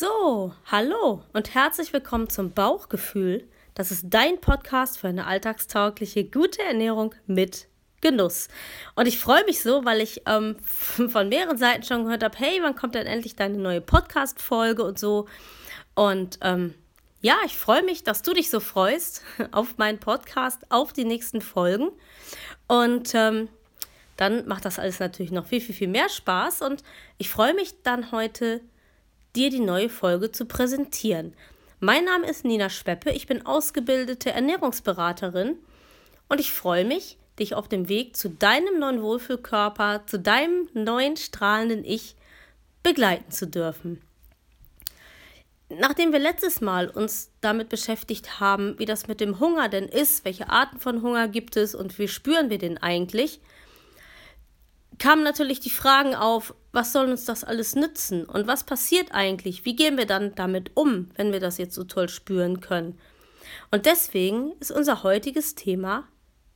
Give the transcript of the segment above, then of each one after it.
So, hallo und herzlich willkommen zum Bauchgefühl. Das ist dein Podcast für eine alltagstaugliche, gute Ernährung mit Genuss. Und ich freue mich so, weil ich ähm, von mehreren Seiten schon gehört habe, hey, wann kommt denn endlich deine neue Podcast-Folge und so. Und ähm, ja, ich freue mich, dass du dich so freust auf meinen Podcast, auf die nächsten Folgen. Und ähm, dann macht das alles natürlich noch viel, viel, viel mehr Spaß. Und ich freue mich dann heute, dir die neue Folge zu präsentieren. Mein Name ist Nina Schweppe, ich bin ausgebildete Ernährungsberaterin und ich freue mich, dich auf dem Weg zu deinem neuen Wohlfühlkörper, zu deinem neuen strahlenden Ich begleiten zu dürfen. Nachdem wir letztes Mal uns damit beschäftigt haben, wie das mit dem Hunger denn ist, welche Arten von Hunger gibt es und wie spüren wir den eigentlich, kamen natürlich die Fragen auf, was soll uns das alles nützen und was passiert eigentlich? Wie gehen wir dann damit um, wenn wir das jetzt so toll spüren können? Und deswegen ist unser heutiges Thema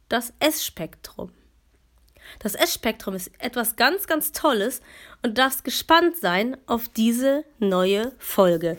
das Essspektrum. Das Essspektrum ist etwas ganz, ganz Tolles und darfst gespannt sein auf diese neue Folge.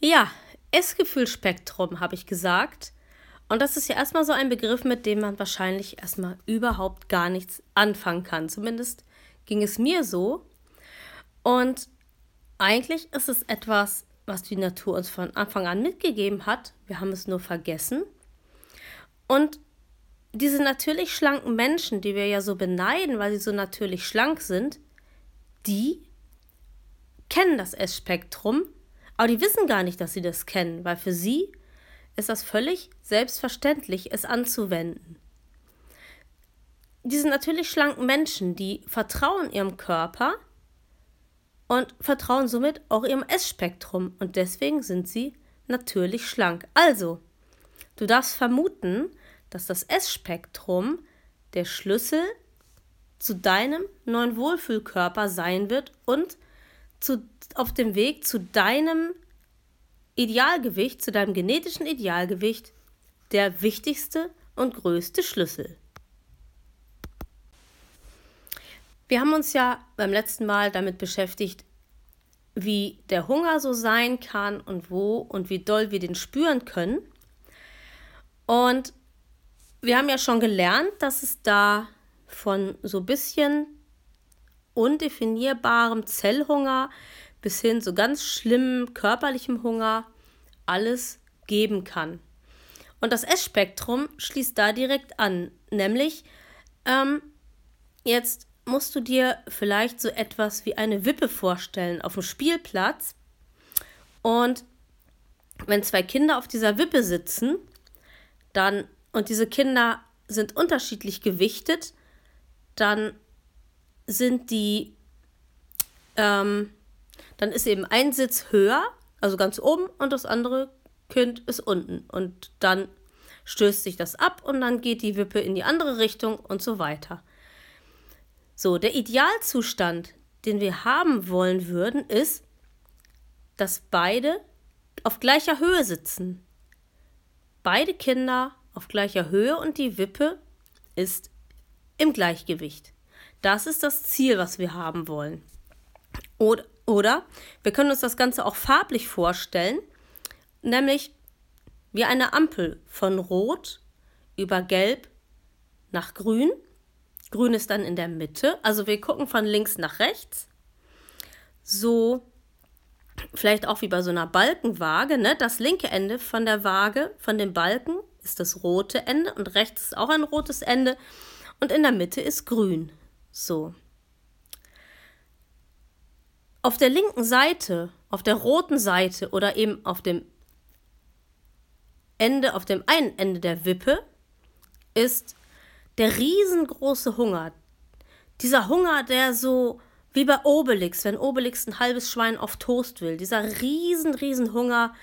Ja, Essgefühlspektrum habe ich gesagt. Und das ist ja erstmal so ein Begriff, mit dem man wahrscheinlich erstmal überhaupt gar nichts anfangen kann. Zumindest ging es mir so. Und eigentlich ist es etwas, was die Natur uns von Anfang an mitgegeben hat. Wir haben es nur vergessen. Und diese natürlich schlanken Menschen, die wir ja so beneiden, weil sie so natürlich schlank sind, die kennen das Essspektrum, aber die wissen gar nicht, dass sie das kennen, weil für sie ist das völlig selbstverständlich, es anzuwenden. Diese natürlich schlanken Menschen, die vertrauen ihrem Körper und vertrauen somit auch ihrem Essspektrum und deswegen sind sie natürlich schlank. Also, du darfst vermuten, dass das Essspektrum der Schlüssel zu deinem neuen Wohlfühlkörper sein wird und zu, auf dem Weg zu deinem Idealgewicht, zu deinem genetischen Idealgewicht, der wichtigste und größte Schlüssel. Wir haben uns ja beim letzten Mal damit beschäftigt, wie der Hunger so sein kann und wo und wie doll wir den spüren können. Und wir haben ja schon gelernt, dass es da von so ein bisschen undefinierbarem Zellhunger bis hin zu ganz schlimmem körperlichem Hunger alles geben kann. Und das Essspektrum schließt da direkt an, nämlich ähm, jetzt musst du dir vielleicht so etwas wie eine Wippe vorstellen auf dem Spielplatz. Und wenn zwei Kinder auf dieser Wippe sitzen, dann und diese Kinder sind unterschiedlich gewichtet, dann sind die ähm, dann ist eben ein Sitz höher, also ganz oben, und das andere Kind ist unten. Und dann stößt sich das ab und dann geht die Wippe in die andere Richtung und so weiter. So, der Idealzustand, den wir haben wollen würden, ist, dass beide auf gleicher Höhe sitzen. Beide Kinder auf gleicher Höhe und die Wippe ist im Gleichgewicht. Das ist das Ziel, was wir haben wollen. Oder, oder wir können uns das Ganze auch farblich vorstellen, nämlich wie eine Ampel von Rot über Gelb nach Grün. Grün ist dann in der Mitte, also wir gucken von links nach rechts. So vielleicht auch wie bei so einer Balkenwaage, ne? Das linke Ende von der Waage, von dem Balken, ist das rote Ende und rechts ist auch ein rotes Ende und in der Mitte ist grün. So. Auf der linken Seite, auf der roten Seite oder eben auf dem Ende, auf dem einen Ende der Wippe ist der riesengroße Hunger, dieser Hunger, der so wie bei Obelix, wenn Obelix ein halbes Schwein auf Toast will, dieser riesen, riesen Hunger,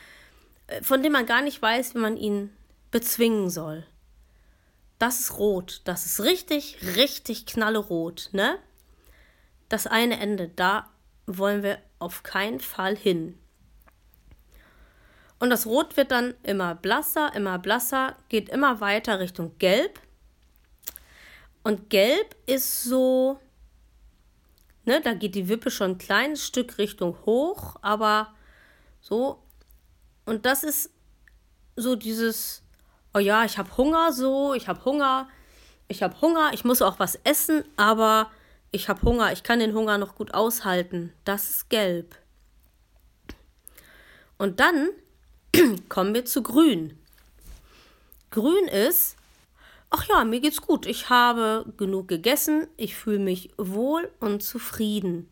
äh, von dem man gar nicht weiß, wie man ihn bezwingen soll. Das ist rot. Das ist richtig, richtig knallerot, ne? Das eine Ende, da wollen wir auf keinen Fall hin. Und das Rot wird dann immer blasser, immer blasser, geht immer weiter Richtung Gelb. Und Gelb ist so, ne, da geht die Wippe schon ein kleines Stück Richtung hoch, aber so. Und das ist so dieses, oh ja, ich habe Hunger so, ich habe Hunger, ich habe Hunger, ich muss auch was essen, aber ich habe Hunger, ich kann den Hunger noch gut aushalten. Das ist gelb. Und dann kommen wir zu grün. Grün ist, ach ja, mir geht's gut, ich habe genug gegessen, ich fühle mich wohl und zufrieden.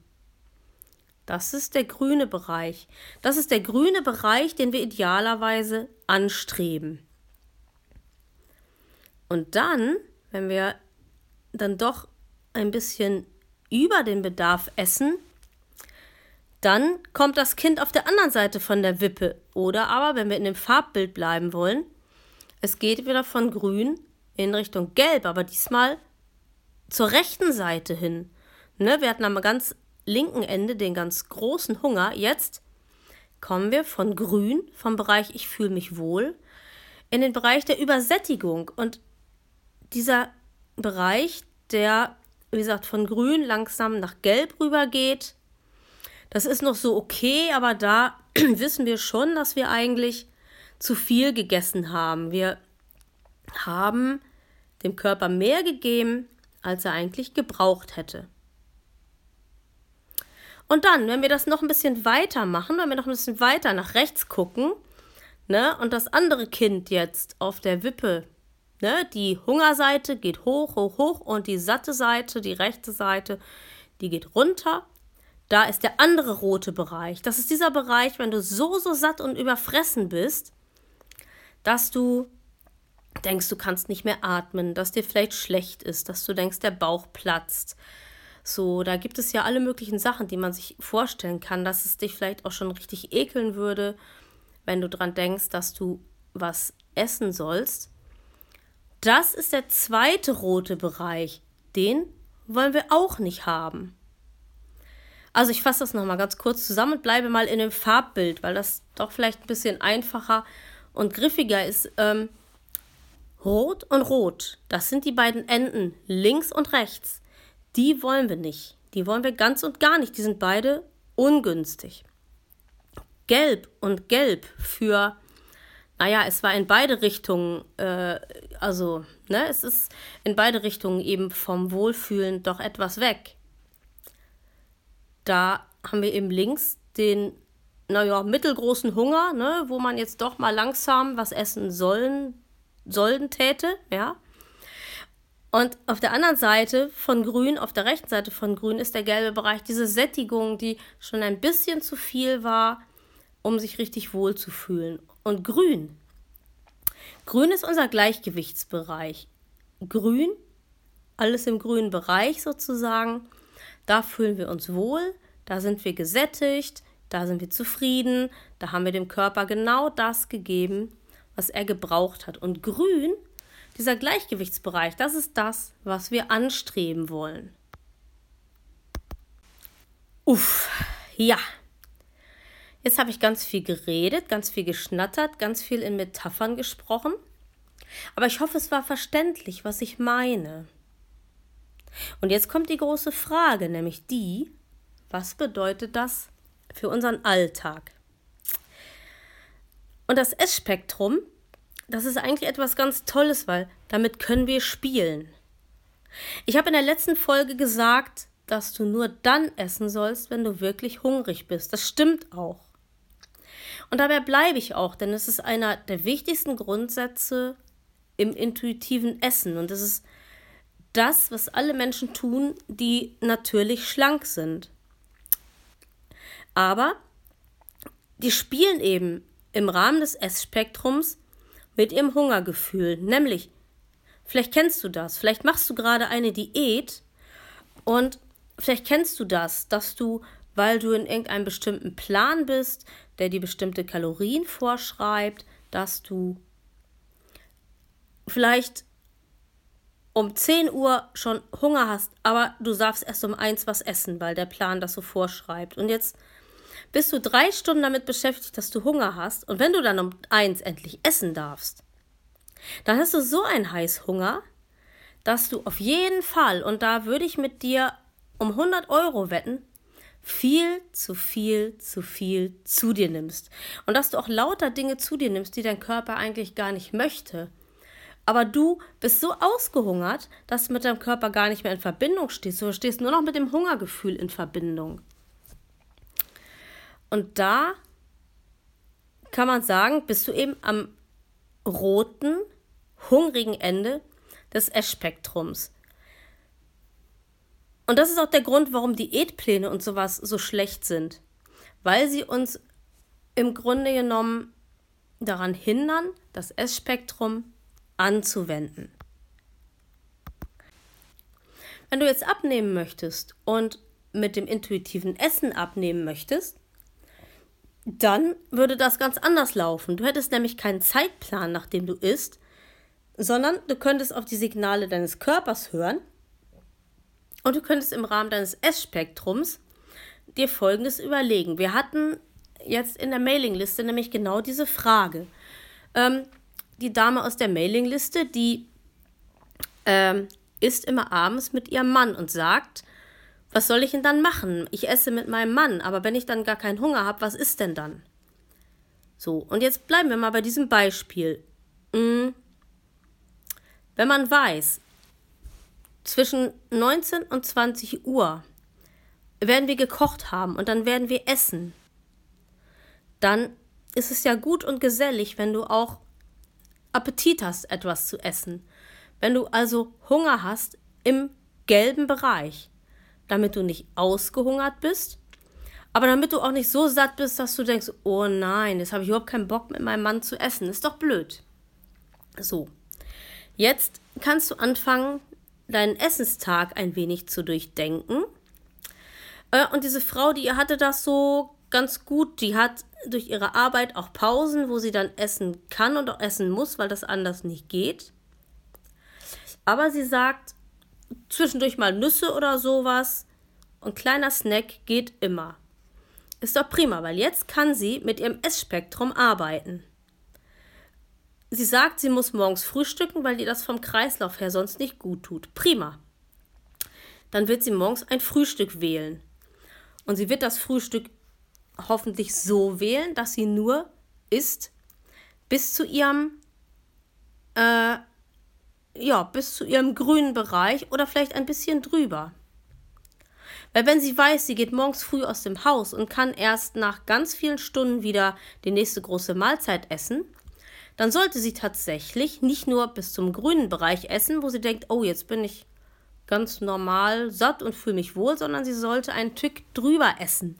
Das ist der grüne Bereich. Das ist der grüne Bereich, den wir idealerweise anstreben. Und dann, wenn wir dann doch ein bisschen über den Bedarf essen, dann kommt das Kind auf der anderen Seite von der Wippe. Oder aber, wenn wir in dem Farbbild bleiben wollen, es geht wieder von grün in Richtung gelb, aber diesmal zur rechten Seite hin. Ne, wir hatten am ganz linken Ende den ganz großen Hunger. Jetzt kommen wir von grün, vom Bereich ich fühle mich wohl, in den Bereich der Übersättigung. Und dieser Bereich, der, wie gesagt, von grün langsam nach gelb rübergeht, das ist noch so okay, aber da wissen wir schon, dass wir eigentlich zu viel gegessen haben. Wir haben dem Körper mehr gegeben, als er eigentlich gebraucht hätte. Und dann, wenn wir das noch ein bisschen weiter machen, wenn wir noch ein bisschen weiter nach rechts gucken, ne, und das andere Kind jetzt auf der Wippe Ne? Die Hungerseite geht hoch, hoch, hoch und die satte Seite, die rechte Seite, die geht runter. Da ist der andere rote Bereich. Das ist dieser Bereich, wenn du so, so satt und überfressen bist, dass du denkst, du kannst nicht mehr atmen, dass dir vielleicht schlecht ist, dass du denkst, der Bauch platzt. So, da gibt es ja alle möglichen Sachen, die man sich vorstellen kann, dass es dich vielleicht auch schon richtig ekeln würde, wenn du dran denkst, dass du was essen sollst. Das ist der zweite rote Bereich. Den wollen wir auch nicht haben. Also ich fasse das nochmal ganz kurz zusammen und bleibe mal in dem Farbbild, weil das doch vielleicht ein bisschen einfacher und griffiger ist. Ähm, Rot und Rot, das sind die beiden Enden, links und rechts. Die wollen wir nicht. Die wollen wir ganz und gar nicht. Die sind beide ungünstig. Gelb und Gelb für naja, es war in beide Richtungen, äh, also, ne, es ist in beide Richtungen eben vom Wohlfühlen doch etwas weg. Da haben wir eben links den, naja, mittelgroßen Hunger, ne, wo man jetzt doch mal langsam was essen sollen, sollen täte, ja. Und auf der anderen Seite von Grün, auf der rechten Seite von Grün ist der gelbe Bereich, diese Sättigung, die schon ein bisschen zu viel war, um sich richtig wohl zu fühlen. Und grün. Grün ist unser Gleichgewichtsbereich. Grün, alles im grünen Bereich sozusagen. Da fühlen wir uns wohl, da sind wir gesättigt, da sind wir zufrieden, da haben wir dem Körper genau das gegeben, was er gebraucht hat. Und grün, dieser Gleichgewichtsbereich, das ist das, was wir anstreben wollen. Uff, ja, Jetzt habe ich ganz viel geredet, ganz viel geschnattert, ganz viel in Metaphern gesprochen. Aber ich hoffe, es war verständlich, was ich meine. Und jetzt kommt die große Frage, nämlich die, was bedeutet das für unseren Alltag? Und das S-Spektrum, das ist eigentlich etwas ganz Tolles, weil damit können wir spielen. Ich habe in der letzten Folge gesagt, dass du nur dann essen sollst, wenn du wirklich hungrig bist. Das stimmt auch. Und dabei bleibe ich auch, denn es ist einer der wichtigsten Grundsätze im intuitiven Essen. Und es ist das, was alle Menschen tun, die natürlich schlank sind. Aber die spielen eben im Rahmen des Essspektrums mit ihrem Hungergefühl, nämlich Vielleicht kennst du das. Vielleicht machst du gerade eine Diät und vielleicht kennst du das, dass du, weil du in irgendeinem bestimmten Plan bist, der dir bestimmte Kalorien vorschreibt, dass du vielleicht um 10 Uhr schon Hunger hast, aber du darfst erst um 1 was essen, weil der Plan das so vorschreibt. Und jetzt bist du drei Stunden damit beschäftigt, dass du Hunger hast. Und wenn du dann um 1 endlich essen darfst, dann hast du so einen Heißhunger, dass du auf jeden Fall, und da würde ich mit dir um 100 Euro wetten, viel zu viel zu viel zu dir nimmst. Und dass du auch lauter Dinge zu dir nimmst, die dein Körper eigentlich gar nicht möchte. Aber du bist so ausgehungert, dass du mit deinem Körper gar nicht mehr in Verbindung stehst. Du stehst nur noch mit dem Hungergefühl in Verbindung. Und da kann man sagen, bist du eben am roten, hungrigen Ende des Essspektrums. Und das ist auch der Grund, warum Diätpläne und sowas so schlecht sind. Weil sie uns im Grunde genommen daran hindern, das Essspektrum anzuwenden. Wenn du jetzt abnehmen möchtest und mit dem intuitiven Essen abnehmen möchtest, dann würde das ganz anders laufen. Du hättest nämlich keinen Zeitplan, nach dem du isst, sondern du könntest auf die Signale deines Körpers hören und du könntest im Rahmen deines Essspektrums dir Folgendes überlegen. Wir hatten jetzt in der Mailingliste nämlich genau diese Frage. Ähm, die Dame aus der Mailingliste, die ähm, isst immer abends mit ihrem Mann und sagt, was soll ich denn dann machen? Ich esse mit meinem Mann, aber wenn ich dann gar keinen Hunger habe, was ist denn dann? So, und jetzt bleiben wir mal bei diesem Beispiel. Hm. Wenn man weiß, zwischen 19 und 20 Uhr werden wir gekocht haben und dann werden wir essen, dann ist es ja gut und gesellig, wenn du auch Appetit hast, etwas zu essen. Wenn du also Hunger hast im gelben Bereich, damit du nicht ausgehungert bist, aber damit du auch nicht so satt bist, dass du denkst, oh nein, jetzt habe ich überhaupt keinen Bock mit meinem Mann zu essen. Ist doch blöd. So, jetzt kannst du anfangen, deinen Essenstag ein wenig zu durchdenken. Äh, und diese Frau, die hatte das so ganz gut. Die hat durch ihre Arbeit auch Pausen, wo sie dann essen kann und auch essen muss, weil das anders nicht geht. Aber sie sagt, zwischendurch mal Nüsse oder sowas. Und kleiner Snack geht immer. Ist doch prima, weil jetzt kann sie mit ihrem Essspektrum arbeiten. Sie sagt, sie muss morgens frühstücken, weil ihr das vom Kreislauf her sonst nicht gut tut. Prima. Dann wird sie morgens ein Frühstück wählen. Und sie wird das Frühstück hoffentlich so wählen, dass sie nur isst bis zu ihrem äh, ja, bis zu ihrem grünen Bereich oder vielleicht ein bisschen drüber. Weil wenn sie weiß, sie geht morgens früh aus dem Haus und kann erst nach ganz vielen Stunden wieder die nächste große Mahlzeit essen, dann sollte sie tatsächlich nicht nur bis zum grünen Bereich essen, wo sie denkt, oh, jetzt bin ich ganz normal satt und fühle mich wohl, sondern sie sollte einen Tick drüber essen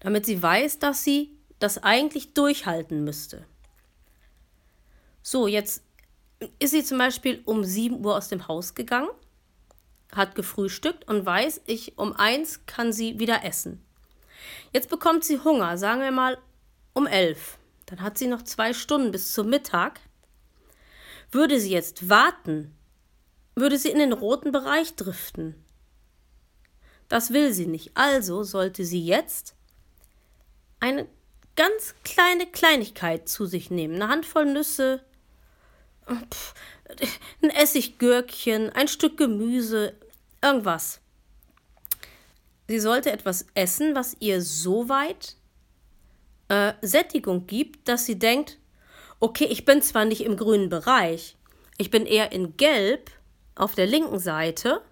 damit sie weiß, dass sie das eigentlich durchhalten müsste. So, jetzt ist sie zum Beispiel um 7 Uhr aus dem Haus gegangen, hat gefrühstückt und weiß, ich um 1 kann sie wieder essen. Jetzt bekommt sie Hunger, sagen wir mal um 11. Dann hat sie noch zwei Stunden bis zum Mittag. Würde sie jetzt warten, würde sie in den roten Bereich driften. Das will sie nicht. Also sollte sie jetzt eine ganz kleine Kleinigkeit zu sich nehmen. Eine Handvoll Nüsse, ein Essiggürkchen, ein Stück Gemüse, irgendwas. Sie sollte etwas essen, was ihr so weit äh, Sättigung gibt, dass sie denkt, okay, ich bin zwar nicht im grünen Bereich, ich bin eher in Gelb auf der linken Seite,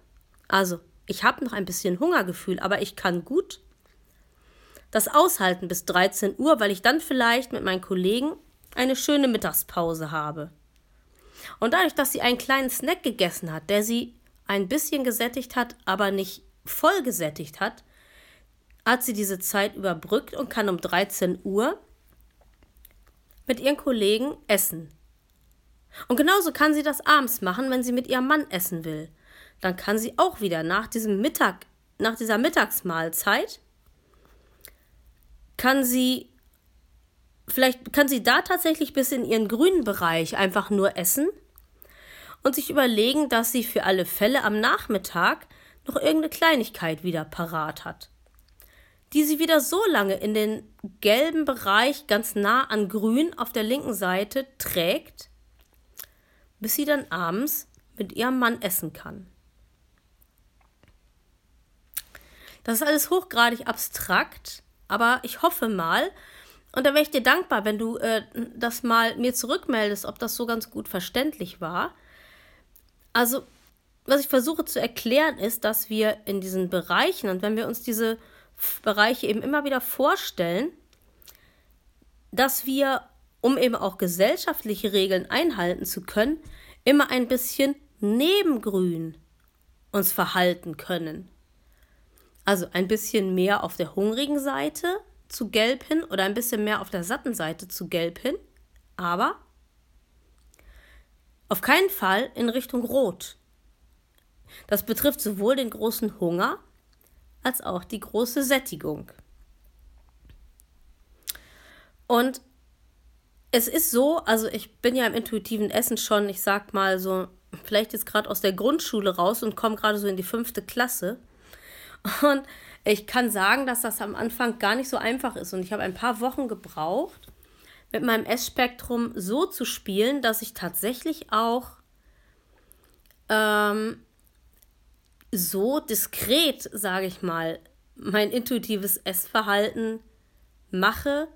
also ich habe noch ein bisschen Hungergefühl, aber ich kann gut das aushalten bis 13 Uhr, weil ich dann vielleicht mit meinen Kollegen eine schöne Mittagspause habe. Und dadurch, dass sie einen kleinen Snack gegessen hat, der sie ein bisschen gesättigt hat, aber nicht voll gesättigt hat, hat sie diese Zeit überbrückt und kann um 13 Uhr mit ihren Kollegen essen. Und genauso kann sie das abends machen, wenn sie mit ihrem Mann essen will. Dann kann sie auch wieder nach diesem Mittag, nach dieser Mittagsmahlzeit, kann sie, vielleicht kann sie da tatsächlich bis in ihren grünen Bereich einfach nur essen und sich überlegen, dass sie für alle Fälle am Nachmittag noch irgendeine Kleinigkeit wieder parat hat, die sie wieder so lange in den gelben Bereich ganz nah an grün auf der linken Seite trägt, bis sie dann abends mit ihrem Mann essen kann. Das ist alles hochgradig abstrakt, aber ich hoffe mal, und da wäre ich dir dankbar, wenn du äh, das mal mir zurückmeldest, ob das so ganz gut verständlich war. Also, was ich versuche zu erklären, ist, dass wir in diesen Bereichen, und wenn wir uns diese Bereiche eben immer wieder vorstellen, dass wir um eben auch gesellschaftliche Regeln einhalten zu können, immer ein bisschen neben Grün uns verhalten können. Also ein bisschen mehr auf der hungrigen Seite zu gelb hin oder ein bisschen mehr auf der satten Seite zu gelb hin, aber auf keinen Fall in Richtung Rot. Das betrifft sowohl den großen Hunger als auch die große Sättigung. Und es ist so, also ich bin ja im intuitiven Essen schon, ich sag mal so, vielleicht jetzt gerade aus der Grundschule raus und komme gerade so in die fünfte Klasse. Und ich kann sagen, dass das am Anfang gar nicht so einfach ist. Und ich habe ein paar Wochen gebraucht, mit meinem Essspektrum so zu spielen, dass ich tatsächlich auch ähm, so diskret, sage ich mal, mein intuitives Essverhalten mache,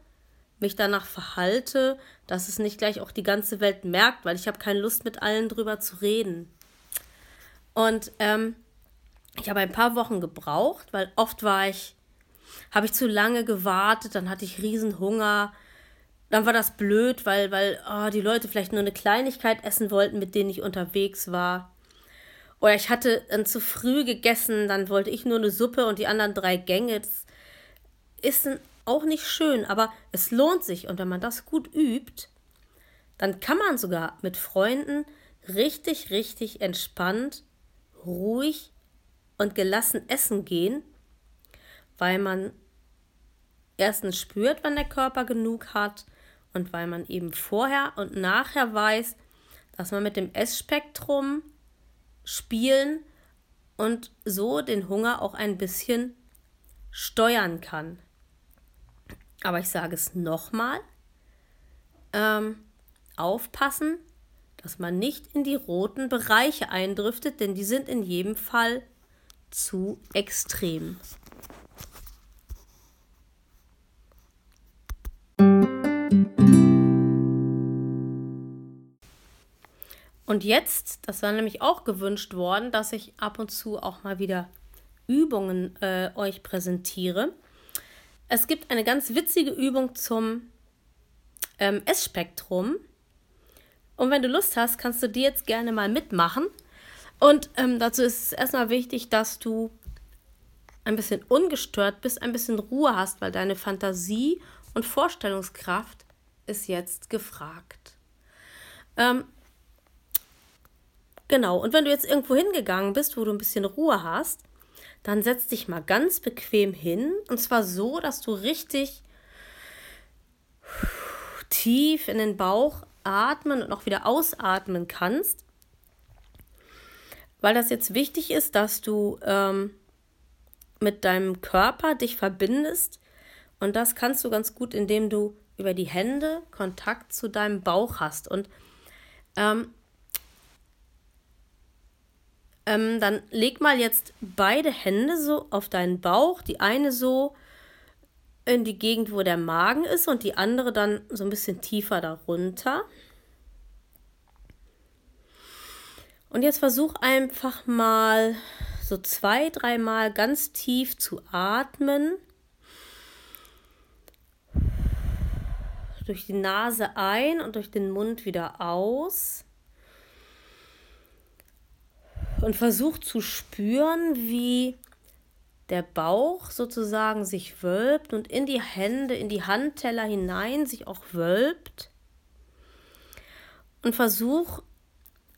mich danach verhalte, dass es nicht gleich auch die ganze Welt merkt, weil ich habe keine Lust mit allen drüber zu reden. Und ähm, ich habe ein paar Wochen gebraucht, weil oft war ich, habe ich zu lange gewartet, dann hatte ich Riesenhunger. Dann war das blöd, weil, weil oh, die Leute vielleicht nur eine Kleinigkeit essen wollten, mit denen ich unterwegs war. Oder ich hatte dann zu früh gegessen, dann wollte ich nur eine Suppe und die anderen drei Gänge. Das ist auch nicht schön, aber es lohnt sich. Und wenn man das gut übt, dann kann man sogar mit Freunden richtig, richtig entspannt, ruhig und gelassen essen gehen, weil man erstens spürt, wann der Körper genug hat und weil man eben vorher und nachher weiß, dass man mit dem Essspektrum spielen und so den Hunger auch ein bisschen steuern kann. Aber ich sage es nochmal, ähm, aufpassen, dass man nicht in die roten Bereiche eindriftet, denn die sind in jedem Fall zu extrem. Und jetzt, das war nämlich auch gewünscht worden, dass ich ab und zu auch mal wieder Übungen äh, euch präsentiere. Es gibt eine ganz witzige Übung zum ähm, Essspektrum. Und wenn du Lust hast, kannst du die jetzt gerne mal mitmachen. Und ähm, dazu ist es erstmal wichtig, dass du ein bisschen ungestört bist, ein bisschen Ruhe hast, weil deine Fantasie und Vorstellungskraft ist jetzt gefragt. Ähm, genau, und wenn du jetzt irgendwo hingegangen bist, wo du ein bisschen Ruhe hast, dann setz dich mal ganz bequem hin. Und zwar so, dass du richtig tief in den Bauch atmen und auch wieder ausatmen kannst. Weil das jetzt wichtig ist, dass du ähm, mit deinem Körper dich verbindest. Und das kannst du ganz gut, indem du über die Hände Kontakt zu deinem Bauch hast. Und ähm, ähm, dann leg mal jetzt beide Hände so auf deinen Bauch, die eine so in die Gegend, wo der Magen ist und die andere dann so ein bisschen tiefer darunter. Und jetzt versuch einfach mal so zwei, dreimal ganz tief zu atmen. Durch die Nase ein und durch den Mund wieder aus und versucht zu spüren, wie der Bauch sozusagen sich wölbt und in die Hände, in die Handteller hinein sich auch wölbt. und versuch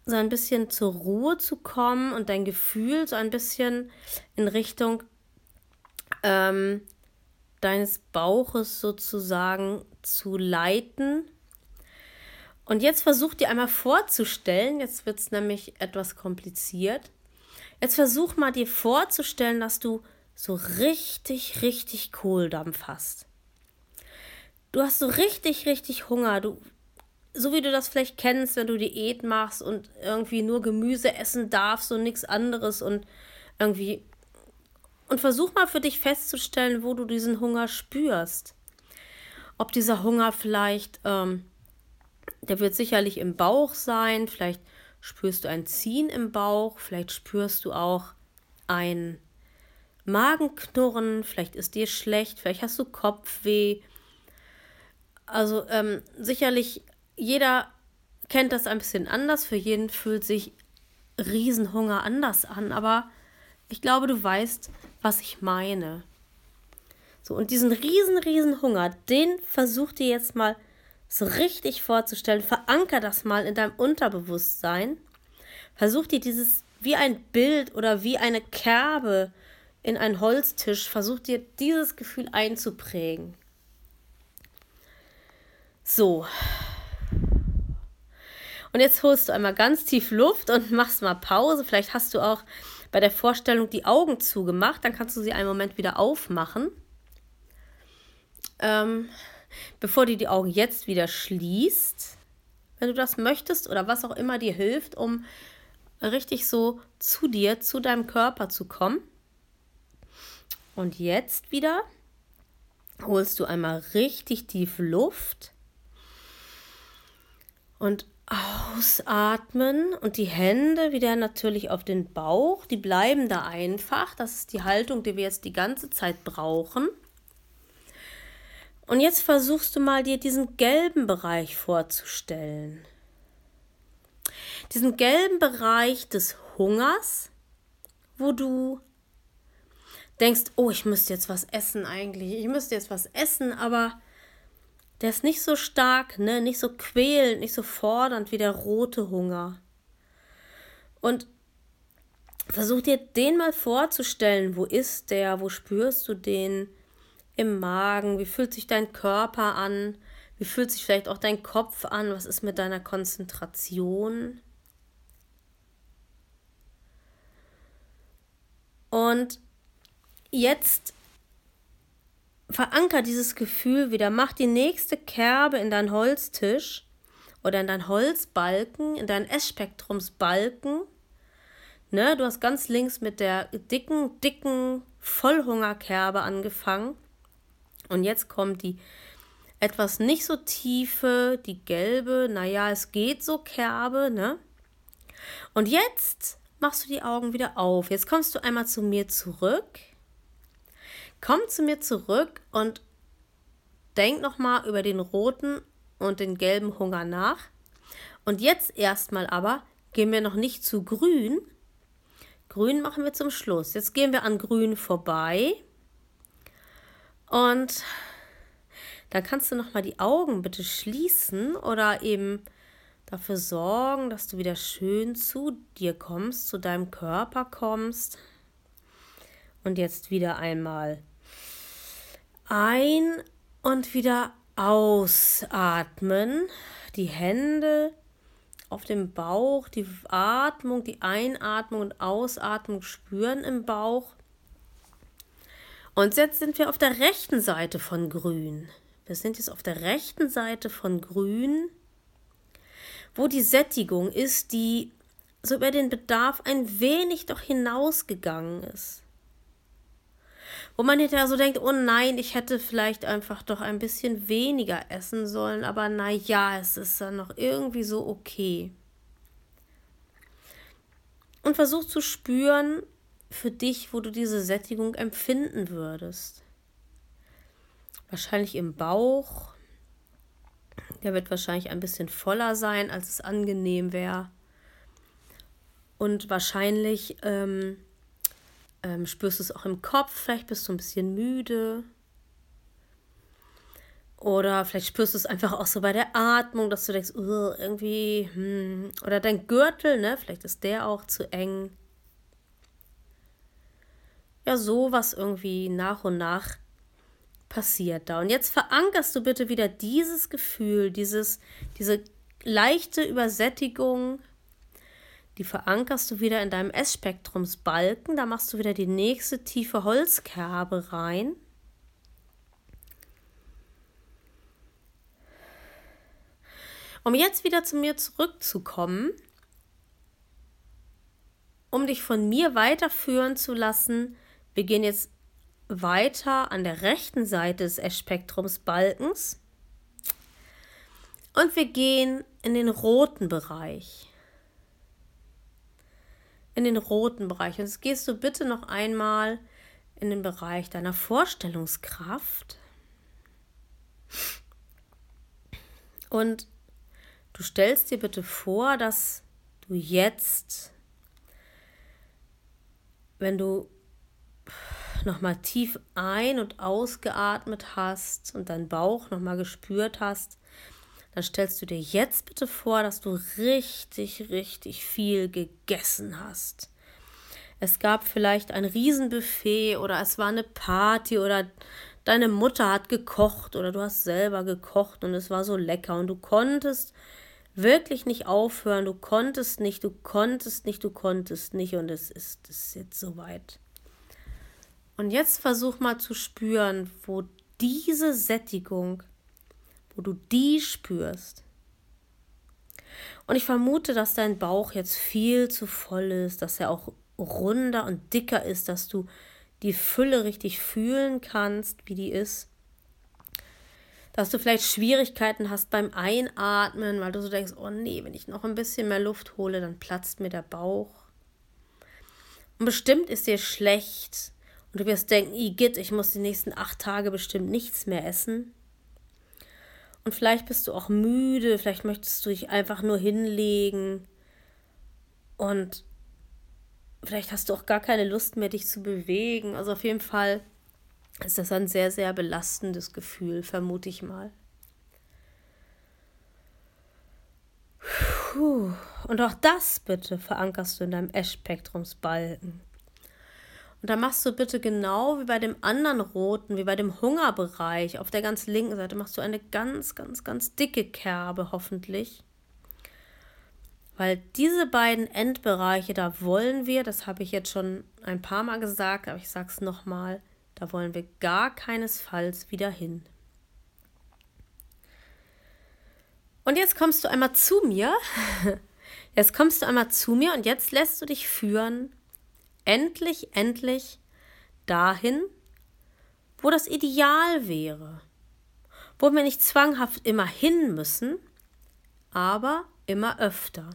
so ein bisschen zur Ruhe zu kommen und dein Gefühl so ein bisschen in Richtung ähm, deines Bauches sozusagen zu leiten. Und jetzt versuch dir einmal vorzustellen, jetzt wird es nämlich etwas kompliziert. Jetzt versuch mal dir vorzustellen, dass du so richtig, richtig Kohldampf hast. Du hast so richtig, richtig Hunger. Du so wie du das vielleicht kennst, wenn du Diät machst und irgendwie nur Gemüse essen darfst und nichts anderes und irgendwie. Und versuch mal für dich festzustellen, wo du diesen Hunger spürst. Ob dieser Hunger vielleicht, ähm, der wird sicherlich im Bauch sein, vielleicht spürst du ein Ziehen im Bauch, vielleicht spürst du auch ein Magenknurren, vielleicht ist dir schlecht, vielleicht hast du Kopfweh. Also ähm, sicherlich jeder kennt das ein bisschen anders. Für jeden fühlt sich Riesenhunger anders an. Aber ich glaube, du weißt, was ich meine. So, und diesen riesen, riesen Hunger, den versuch dir jetzt mal so richtig vorzustellen. Veranker das mal in deinem Unterbewusstsein. Versuch dir dieses wie ein Bild oder wie eine Kerbe in einen Holztisch, versuch dir dieses Gefühl einzuprägen. So, und jetzt holst du einmal ganz tief Luft und machst mal Pause. Vielleicht hast du auch bei der Vorstellung die Augen zugemacht. Dann kannst du sie einen Moment wieder aufmachen. Ähm, bevor du die Augen jetzt wieder schließt, wenn du das möchtest oder was auch immer dir hilft, um richtig so zu dir, zu deinem Körper zu kommen. Und jetzt wieder holst du einmal richtig tief Luft und Ausatmen und die Hände wieder natürlich auf den Bauch. Die bleiben da einfach. Das ist die Haltung, die wir jetzt die ganze Zeit brauchen. Und jetzt versuchst du mal dir diesen gelben Bereich vorzustellen. Diesen gelben Bereich des Hungers, wo du denkst, oh, ich müsste jetzt was essen eigentlich. Ich müsste jetzt was essen, aber der ist nicht so stark, ne, nicht so quälend, nicht so fordernd wie der rote Hunger. Und versuch dir den mal vorzustellen. Wo ist der? Wo spürst du den? Im Magen? Wie fühlt sich dein Körper an? Wie fühlt sich vielleicht auch dein Kopf an? Was ist mit deiner Konzentration? Und jetzt veranker dieses Gefühl wieder. Mach die nächste Kerbe in deinen Holztisch oder in deinen Holzbalken, in deinen Essspektrumsbalken. Ne, du hast ganz links mit der dicken, dicken Vollhungerkerbe angefangen. Und jetzt kommt die etwas nicht so tiefe, die gelbe, naja, es geht so Kerbe, ne? Und jetzt machst du die Augen wieder auf. Jetzt kommst du einmal zu mir zurück Komm zu mir zurück und denk nochmal über den roten und den gelben Hunger nach. Und jetzt erstmal aber gehen wir noch nicht zu grün. Grün machen wir zum Schluss. Jetzt gehen wir an grün vorbei. Und dann kannst du nochmal die Augen bitte schließen oder eben dafür sorgen, dass du wieder schön zu dir kommst, zu deinem Körper kommst. Und jetzt wieder einmal ein und wieder ausatmen. Die Hände auf dem Bauch, die Atmung, die Einatmung und Ausatmung spüren im Bauch. Und jetzt sind wir auf der rechten Seite von Grün. Wir sind jetzt auf der rechten Seite von Grün, wo die Sättigung ist, die so über den Bedarf ein wenig doch hinausgegangen ist wo man hinterher so denkt, oh nein, ich hätte vielleicht einfach doch ein bisschen weniger essen sollen, aber na ja, es ist dann noch irgendwie so okay. Und versuch zu spüren für dich, wo du diese Sättigung empfinden würdest. Wahrscheinlich im Bauch. Der wird wahrscheinlich ein bisschen voller sein, als es angenehm wäre. Und wahrscheinlich ähm, ähm, spürst du es auch im Kopf, vielleicht bist du ein bisschen müde. Oder vielleicht spürst du es einfach auch so bei der Atmung, dass du denkst, irgendwie, hm. oder dein Gürtel, ne? Vielleicht ist der auch zu eng. Ja, sowas irgendwie nach und nach passiert da. Und jetzt verankerst du bitte wieder dieses Gefühl, dieses, diese leichte Übersättigung, die verankerst du wieder in deinem S-Spektrumsbalken. Da machst du wieder die nächste tiefe Holzkerbe rein. Um jetzt wieder zu mir zurückzukommen, um dich von mir weiterführen zu lassen, wir gehen jetzt weiter an der rechten Seite des S-Spektrumsbalkens und wir gehen in den roten Bereich. In den roten Bereich. Und jetzt gehst du bitte noch einmal in den Bereich deiner Vorstellungskraft. Und Du stellst dir bitte vor, dass du jetzt, wenn du nochmal tief ein- und ausgeatmet hast und deinen Bauch nochmal gespürt hast, dann stellst du dir jetzt bitte vor, dass du richtig, richtig viel gegessen hast. Es gab vielleicht ein Riesenbuffet oder es war eine Party oder deine Mutter hat gekocht oder du hast selber gekocht und es war so lecker und du konntest wirklich nicht aufhören. Du konntest nicht, du konntest nicht, du konntest nicht und es ist, es ist jetzt soweit. Und jetzt versuch mal zu spüren, wo diese Sättigung, wo du die spürst. Und ich vermute, dass dein Bauch jetzt viel zu voll ist, dass er auch runder und dicker ist, dass du die Fülle richtig fühlen kannst, wie die ist dass du vielleicht Schwierigkeiten hast beim Einatmen, weil du so denkst, oh nee, wenn ich noch ein bisschen mehr Luft hole, dann platzt mir der Bauch. Und bestimmt ist dir schlecht und du wirst denken, Igitt, ich muss die nächsten acht Tage bestimmt nichts mehr essen. Und vielleicht bist du auch müde, vielleicht möchtest du dich einfach nur hinlegen und vielleicht hast du auch gar keine Lust mehr, dich zu bewegen. Also auf jeden Fall ist das ein sehr, sehr belastendes Gefühl, vermute ich mal. Puh. Und auch das bitte verankerst du in deinem S-Spektrumsbalken. Und da machst du bitte genau wie bei dem anderen roten, wie bei dem Hungerbereich auf der ganz linken Seite, machst du eine ganz, ganz, ganz dicke Kerbe hoffentlich. Weil diese beiden Endbereiche, da wollen wir, das habe ich jetzt schon ein paar Mal gesagt, aber ich sage es nochmal, da wollen wir gar keinesfalls wieder hin. Und jetzt kommst du einmal zu mir. Jetzt kommst du einmal zu mir und jetzt lässt du dich führen, endlich, endlich dahin, wo das Ideal wäre. Wo wir nicht zwanghaft immer hin müssen, aber immer öfter.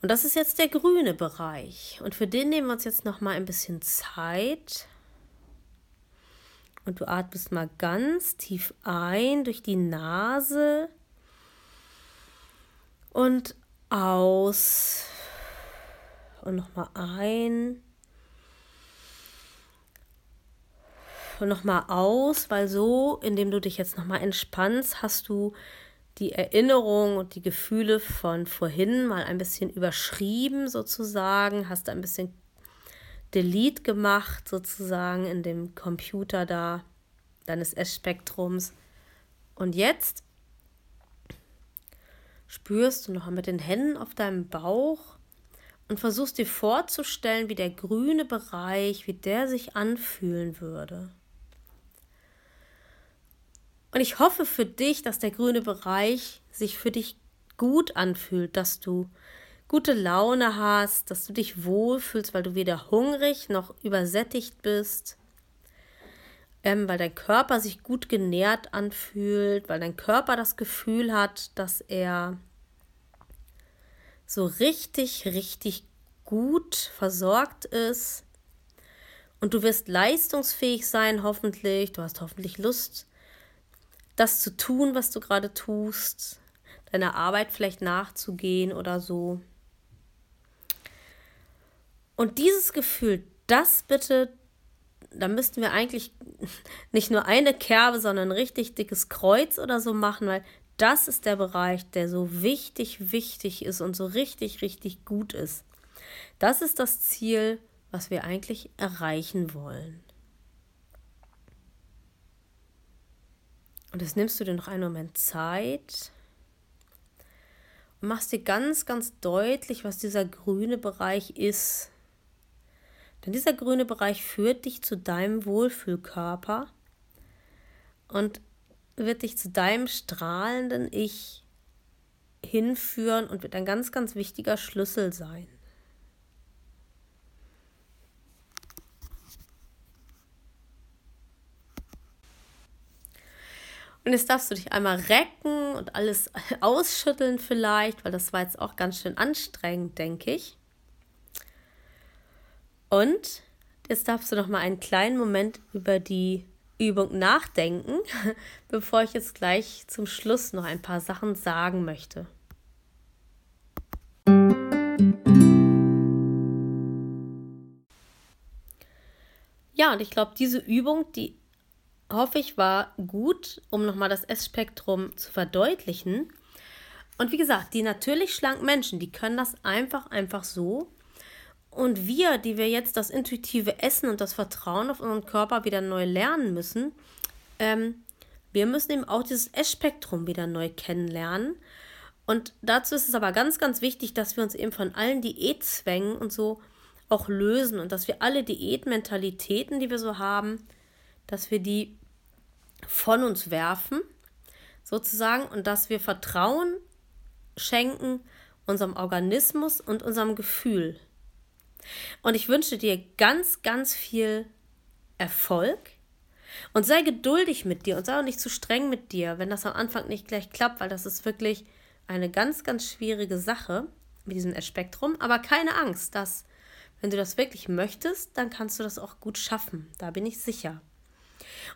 Und das ist jetzt der grüne Bereich. Und für den nehmen wir uns jetzt noch mal ein bisschen Zeit. Und du atmest mal ganz tief ein durch die Nase und aus. Und nochmal ein. Und nochmal aus, weil so, indem du dich jetzt nochmal entspannst, hast du die Erinnerung und die Gefühle von vorhin mal ein bisschen überschrieben sozusagen, hast ein bisschen Delete gemacht, sozusagen in dem Computer da, deines S-Spektrums. Und jetzt spürst du noch mit den Händen auf deinem Bauch und versuchst dir vorzustellen, wie der grüne Bereich, wie der sich anfühlen würde. Und ich hoffe für dich, dass der grüne Bereich sich für dich gut anfühlt, dass du gute Laune hast, dass du dich wohlfühlst, weil du weder hungrig noch übersättigt bist, ähm, weil dein Körper sich gut genährt anfühlt, weil dein Körper das Gefühl hat, dass er so richtig, richtig gut versorgt ist. Und du wirst leistungsfähig sein, hoffentlich. Du hast hoffentlich Lust, das zu tun, was du gerade tust, deiner Arbeit vielleicht nachzugehen oder so. Und dieses Gefühl, das bitte dann müssten wir eigentlich nicht nur eine Kerbe, sondern ein richtig dickes Kreuz oder so machen, weil das ist der Bereich, der so wichtig, wichtig ist und so richtig, richtig gut ist. Das ist das Ziel, was wir eigentlich erreichen wollen. Und jetzt nimmst du dir noch einen Moment Zeit und machst dir ganz, ganz deutlich, was dieser grüne Bereich ist. Denn dieser grüne Bereich führt dich zu deinem Wohlfühlkörper und wird dich zu deinem strahlenden Ich hinführen und wird ein ganz, ganz wichtiger Schlüssel sein. Und jetzt darfst du dich einmal recken und alles ausschütteln vielleicht, weil das war jetzt auch ganz schön anstrengend, denke ich. Und jetzt darfst du noch mal einen kleinen Moment über die Übung nachdenken, bevor ich jetzt gleich zum Schluss noch ein paar Sachen sagen möchte. Ja, und ich glaube, diese Übung, die hoffe ich, war gut, um nochmal das S-Spektrum zu verdeutlichen. Und wie gesagt, die natürlich schlanken Menschen, die können das einfach, einfach so. Und wir, die wir jetzt das intuitive Essen und das Vertrauen auf unseren Körper wieder neu lernen müssen, ähm, wir müssen eben auch dieses S-Spektrum wieder neu kennenlernen. Und dazu ist es aber ganz, ganz wichtig, dass wir uns eben von allen Diätzwängen und so auch lösen und dass wir alle Diätmentalitäten, die wir so haben, dass wir die von uns werfen, sozusagen, und dass wir Vertrauen schenken unserem Organismus und unserem Gefühl. Und ich wünsche dir ganz, ganz viel Erfolg und sei geduldig mit dir und sei auch nicht zu streng mit dir, wenn das am Anfang nicht gleich klappt, weil das ist wirklich eine ganz, ganz schwierige Sache mit diesem Spektrum. Aber keine Angst, dass, wenn du das wirklich möchtest, dann kannst du das auch gut schaffen. Da bin ich sicher.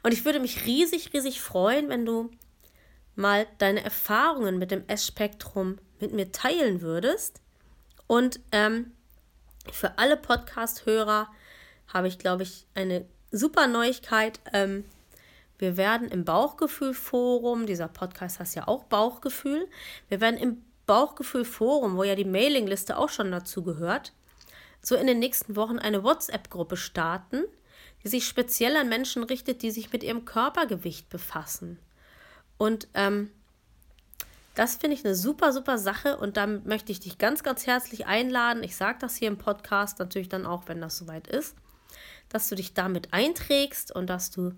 Und ich würde mich riesig, riesig freuen, wenn du mal deine Erfahrungen mit dem S-Spektrum mit mir teilen würdest. Und ähm, für alle Podcast-Hörer habe ich, glaube ich, eine super Neuigkeit. Ähm, wir werden im Bauchgefühl-Forum, dieser Podcast heißt ja auch Bauchgefühl, wir werden im Bauchgefühl-Forum, wo ja die Mailingliste auch schon dazu gehört, so in den nächsten Wochen eine WhatsApp-Gruppe starten, die sich speziell an Menschen richtet, die sich mit ihrem Körpergewicht befassen. Und ähm, das finde ich eine super, super Sache und da möchte ich dich ganz, ganz herzlich einladen. Ich sage das hier im Podcast natürlich dann auch, wenn das soweit ist, dass du dich damit einträgst und dass du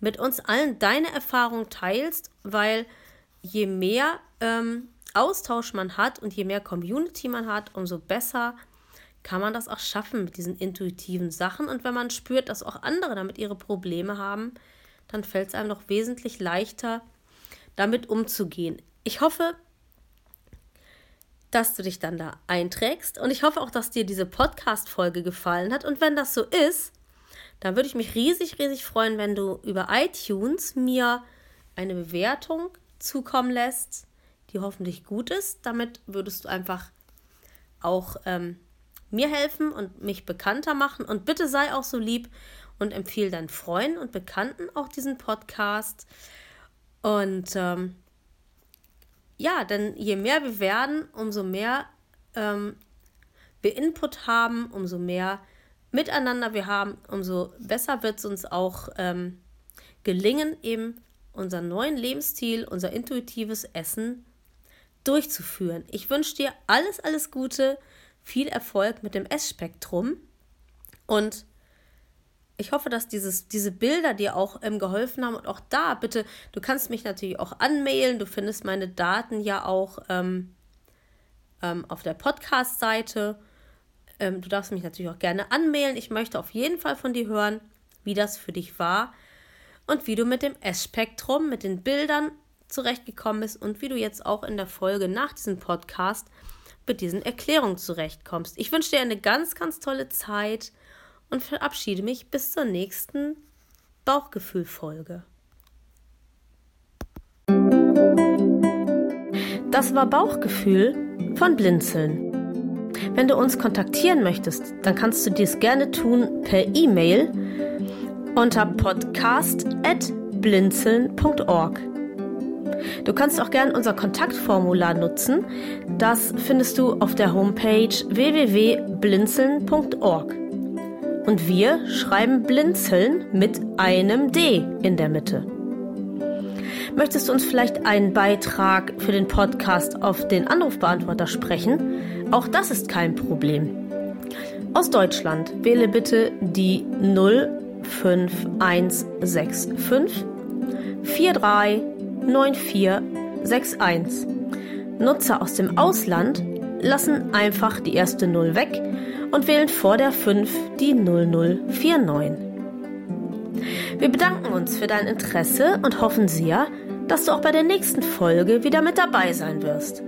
mit uns allen deine Erfahrung teilst, weil je mehr ähm, Austausch man hat und je mehr Community man hat, umso besser kann man das auch schaffen mit diesen intuitiven Sachen. Und wenn man spürt, dass auch andere damit ihre Probleme haben, dann fällt es einem noch wesentlich leichter, damit umzugehen. Ich hoffe, dass du dich dann da einträgst und ich hoffe auch, dass dir diese Podcast-Folge gefallen hat. Und wenn das so ist, dann würde ich mich riesig, riesig freuen, wenn du über iTunes mir eine Bewertung zukommen lässt, die hoffentlich gut ist. Damit würdest du einfach auch ähm, mir helfen und mich bekannter machen. Und bitte sei auch so lieb und empfehle deinen Freunden und Bekannten auch diesen Podcast. Und ähm, ja, denn je mehr wir werden, umso mehr ähm, wir Input haben, umso mehr Miteinander wir haben, umso besser wird es uns auch ähm, gelingen, eben unseren neuen Lebensstil, unser intuitives Essen durchzuführen. Ich wünsche dir alles, alles Gute viel Erfolg mit dem S-Spektrum. Und ich hoffe, dass dieses, diese Bilder dir auch ähm, geholfen haben. Und auch da, bitte, du kannst mich natürlich auch anmailen. Du findest meine Daten ja auch ähm, ähm, auf der Podcast-Seite. Ähm, du darfst mich natürlich auch gerne anmailen. Ich möchte auf jeden Fall von dir hören, wie das für dich war und wie du mit dem S-Spektrum, mit den Bildern zurechtgekommen bist und wie du jetzt auch in der Folge nach diesem Podcast mit diesen Erklärungen zurechtkommst. Ich wünsche dir eine ganz, ganz tolle Zeit und verabschiede mich bis zur nächsten Bauchgefühl-Folge. Das war Bauchgefühl von Blinzeln. Wenn du uns kontaktieren möchtest, dann kannst du dies gerne tun per E-Mail unter podcast.blinzeln.org. Du kannst auch gerne unser Kontaktformular nutzen. Das findest du auf der Homepage www.blinzeln.org. Und wir schreiben Blinzeln mit einem D in der Mitte. Möchtest du uns vielleicht einen Beitrag für den Podcast auf den Anrufbeantworter sprechen? Auch das ist kein Problem. Aus Deutschland wähle bitte die 05165 439461. Nutzer aus dem Ausland lassen einfach die erste 0 weg und wählen vor der 5 die 0049. Wir bedanken uns für dein Interesse und hoffen sehr, dass du auch bei der nächsten Folge wieder mit dabei sein wirst.